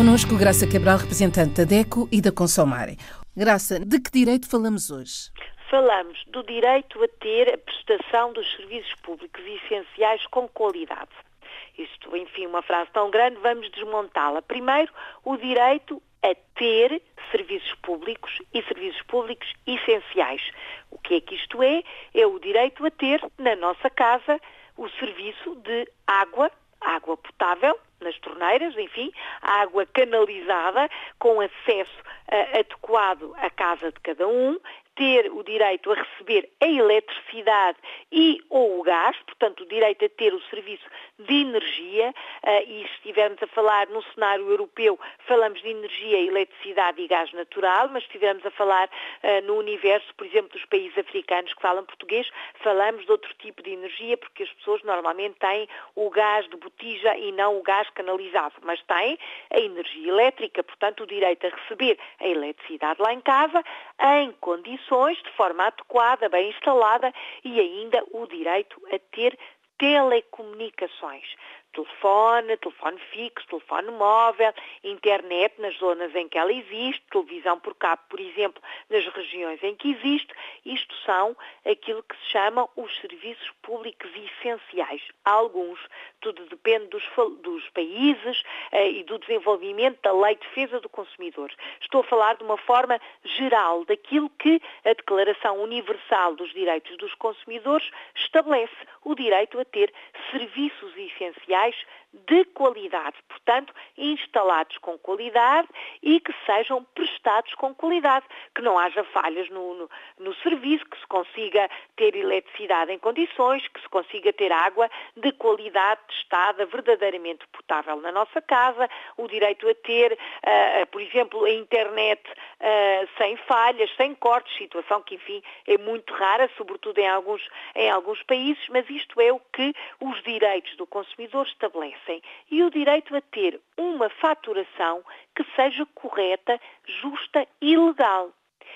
Conosco Graça Cabral, representante da DECO e da Consomare. Graça, de que direito falamos hoje? Falamos do direito a ter a prestação dos serviços públicos essenciais com qualidade. Isto, enfim, uma frase tão grande, vamos desmontá-la. Primeiro, o direito a ter serviços públicos e serviços públicos essenciais. O que é que isto é? É o direito a ter na nossa casa o serviço de água, água potável, nas torneiras, enfim, água canalizada, com acesso uh, adequado à casa de cada um, ter o direito a receber a eletricidade e ou o gás, portanto, o direito a ter o serviço de energia, uh, e se estivermos a falar no cenário europeu, falamos de energia, eletricidade e gás natural, mas se estivermos a falar uh, no universo, por exemplo, dos países africanos que falam português, falamos de outro tipo de energia, porque as pessoas normalmente têm o gás de botija e não o gás canalizado, mas têm a energia elétrica, portanto, o direito a receber a eletricidade lá em casa, em condições, de forma adequada, bem instalada, e ainda o direito a ter telecomunicações telefone, telefone fixo, telefone móvel, internet nas zonas em que ela existe, televisão por cabo, por exemplo, nas regiões em que existe. Isto são aquilo que se chamam os serviços públicos essenciais. Alguns, tudo depende dos, dos países eh, e do desenvolvimento da Lei de Defesa do Consumidor. Estou a falar de uma forma geral daquilo que a Declaração Universal dos Direitos dos Consumidores estabelece, o direito a ter serviços essenciais de qualidade, portanto, instalados com qualidade e que sejam prestados com qualidade, que não haja falhas no, no, no, serviço, que se consiga ter eletricidade em condições, que se consiga ter água de qualidade testada, verdadeiramente potável na nossa casa, o direito a ter, uh, por exemplo, a internet uh, sem falhas, sem cortes, situação que, enfim, é muito rara, sobretudo em alguns, em alguns países, mas isto é o que os direitos do consumidor estabelecem e o direito a ter uma faturação que seja correta, justa e legal.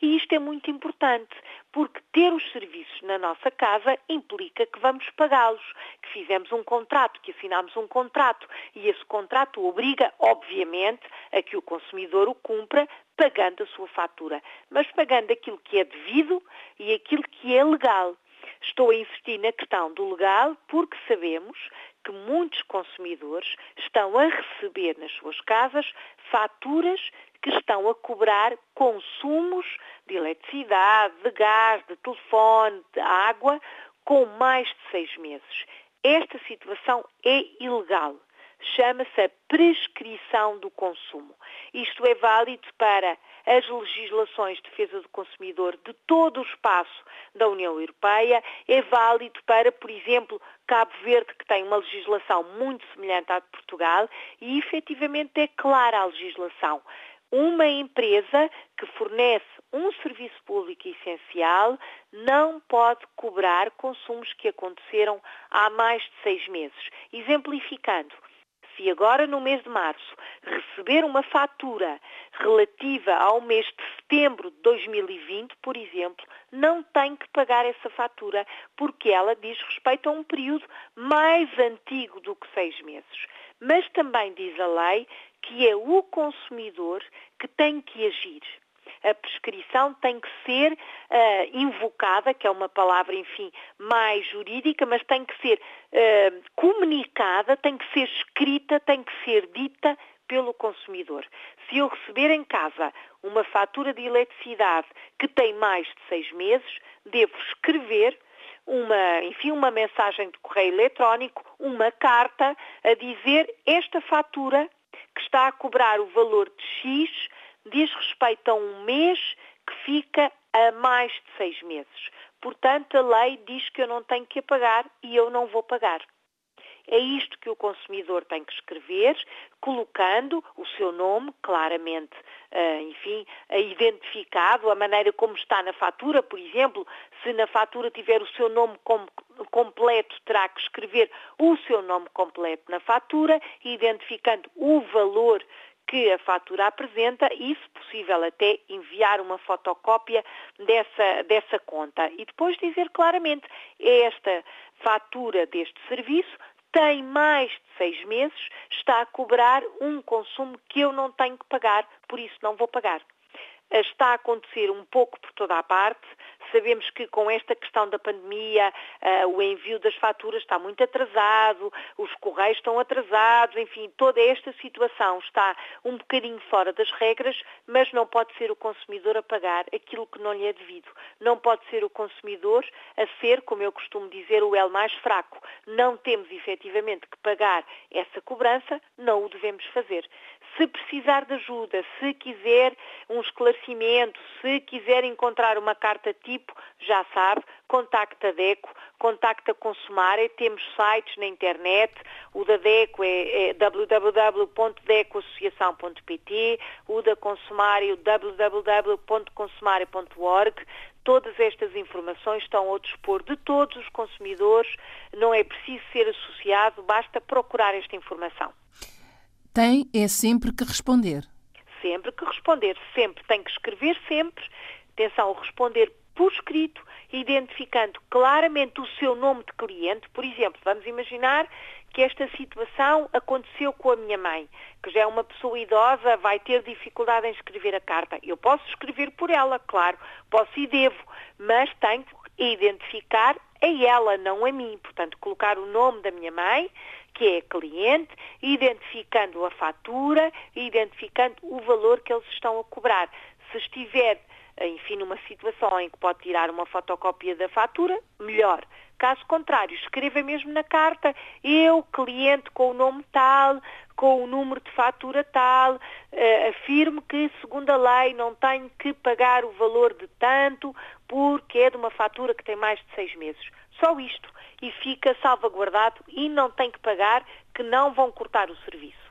E isto é muito importante, porque ter os serviços na nossa casa implica que vamos pagá-los, que fizemos um contrato, que assinamos um contrato, e esse contrato obriga, obviamente, a que o consumidor o cumpra pagando a sua fatura, mas pagando aquilo que é devido e aquilo que é legal. Estou a insistir na questão do legal porque sabemos que muitos consumidores estão a receber nas suas casas faturas que estão a cobrar consumos de eletricidade, de gás, de telefone, de água, com mais de seis meses. Esta situação é ilegal. Chama-se a prescrição do consumo. Isto é válido para as legislações de defesa do consumidor de todo o espaço da União Europeia, é válido para, por exemplo, Cabo Verde, que tem uma legislação muito semelhante à de Portugal, e efetivamente é clara a legislação. Uma empresa que fornece um serviço público essencial não pode cobrar consumos que aconteceram há mais de seis meses. Exemplificando, se agora no mês de março receber uma fatura relativa ao mês de setembro de 2020, por exemplo, não tem que pagar essa fatura porque ela diz respeito a um período mais antigo do que seis meses. Mas também diz a lei que é o consumidor que tem que agir a prescrição tem que ser uh, invocada, que é uma palavra, enfim, mais jurídica, mas tem que ser uh, comunicada, tem que ser escrita, tem que ser dita pelo consumidor. Se eu receber em casa uma fatura de eletricidade que tem mais de seis meses, devo escrever uma, enfim, uma mensagem de correio eletrónico, uma carta a dizer esta fatura que está a cobrar o valor de X diz respeito a um mês que fica a mais de seis meses. Portanto, a lei diz que eu não tenho que pagar e eu não vou pagar. É isto que o consumidor tem que escrever, colocando o seu nome claramente, eh, enfim, identificado, a maneira como está na fatura, por exemplo, se na fatura tiver o seu nome completo, terá que escrever o seu nome completo na fatura, identificando o valor que a fatura apresenta e, se possível, até enviar uma fotocópia dessa, dessa conta. E depois dizer claramente, esta fatura deste serviço tem mais de seis meses, está a cobrar um consumo que eu não tenho que pagar, por isso não vou pagar está a acontecer um pouco por toda a parte. Sabemos que com esta questão da pandemia, uh, o envio das faturas está muito atrasado, os correios estão atrasados, enfim, toda esta situação está um bocadinho fora das regras, mas não pode ser o consumidor a pagar aquilo que não lhe é devido. Não pode ser o consumidor a ser, como eu costumo dizer, o L mais fraco. Não temos efetivamente que pagar essa cobrança, não o devemos fazer. Se precisar de ajuda, se quiser um esclarecimento, se quiser encontrar uma carta tipo, já sabe, contacta a DECO, contacta a Consumare, temos sites na internet, o da DECO é, é www.decoassociação.pt, o da Consumare é www.consumare.org, Todas estas informações estão ao dispor de todos os consumidores, não é preciso ser associado, basta procurar esta informação. Tem é sempre que responder. Sempre que responder, sempre. Tem que escrever sempre. Atenção, responder por escrito, identificando claramente o seu nome de cliente. Por exemplo, vamos imaginar que esta situação aconteceu com a minha mãe, que já é uma pessoa idosa, vai ter dificuldade em escrever a carta. Eu posso escrever por ela, claro, posso e devo, mas tenho que identificar a ela, não a mim. Portanto, colocar o nome da minha mãe, que é cliente, identificando a fatura, identificando o valor que eles estão a cobrar. Se estiver, enfim, numa situação em que pode tirar uma fotocópia da fatura, melhor. Caso contrário, escreva mesmo na carta, eu, cliente com o nome tal, com o número de fatura tal, uh, afirmo que, segundo a lei, não tenho que pagar o valor de tanto porque é de uma fatura que tem mais de seis meses. Só isto. E fica salvaguardado e não tem que pagar, que não vão cortar o serviço.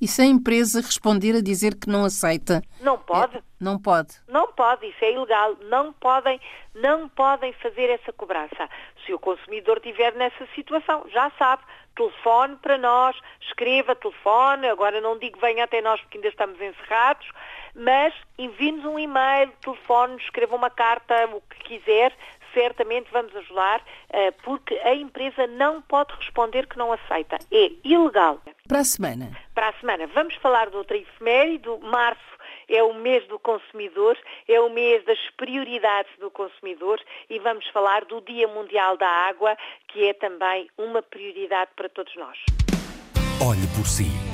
E se a empresa responder a dizer que não aceita? Não pode. É, não pode. Não pode, isso é ilegal. Não podem, não podem fazer essa cobrança. Se o consumidor estiver nessa situação, já sabe, telefone para nós, escreva telefone, agora não digo venha até nós porque ainda estamos encerrados, mas envie-nos um e-mail, telefone, escreva uma carta, o que quiser, certamente vamos ajudar, eh, porque a empresa não pode responder que não aceita. É ilegal. Para a semana. Para a semana. Vamos falar de outra efeméride. Março é o mês do consumidor, é o mês das prioridades do consumidor e vamos falar do Dia Mundial da Água, que é também uma prioridade para todos nós. Olhe por si.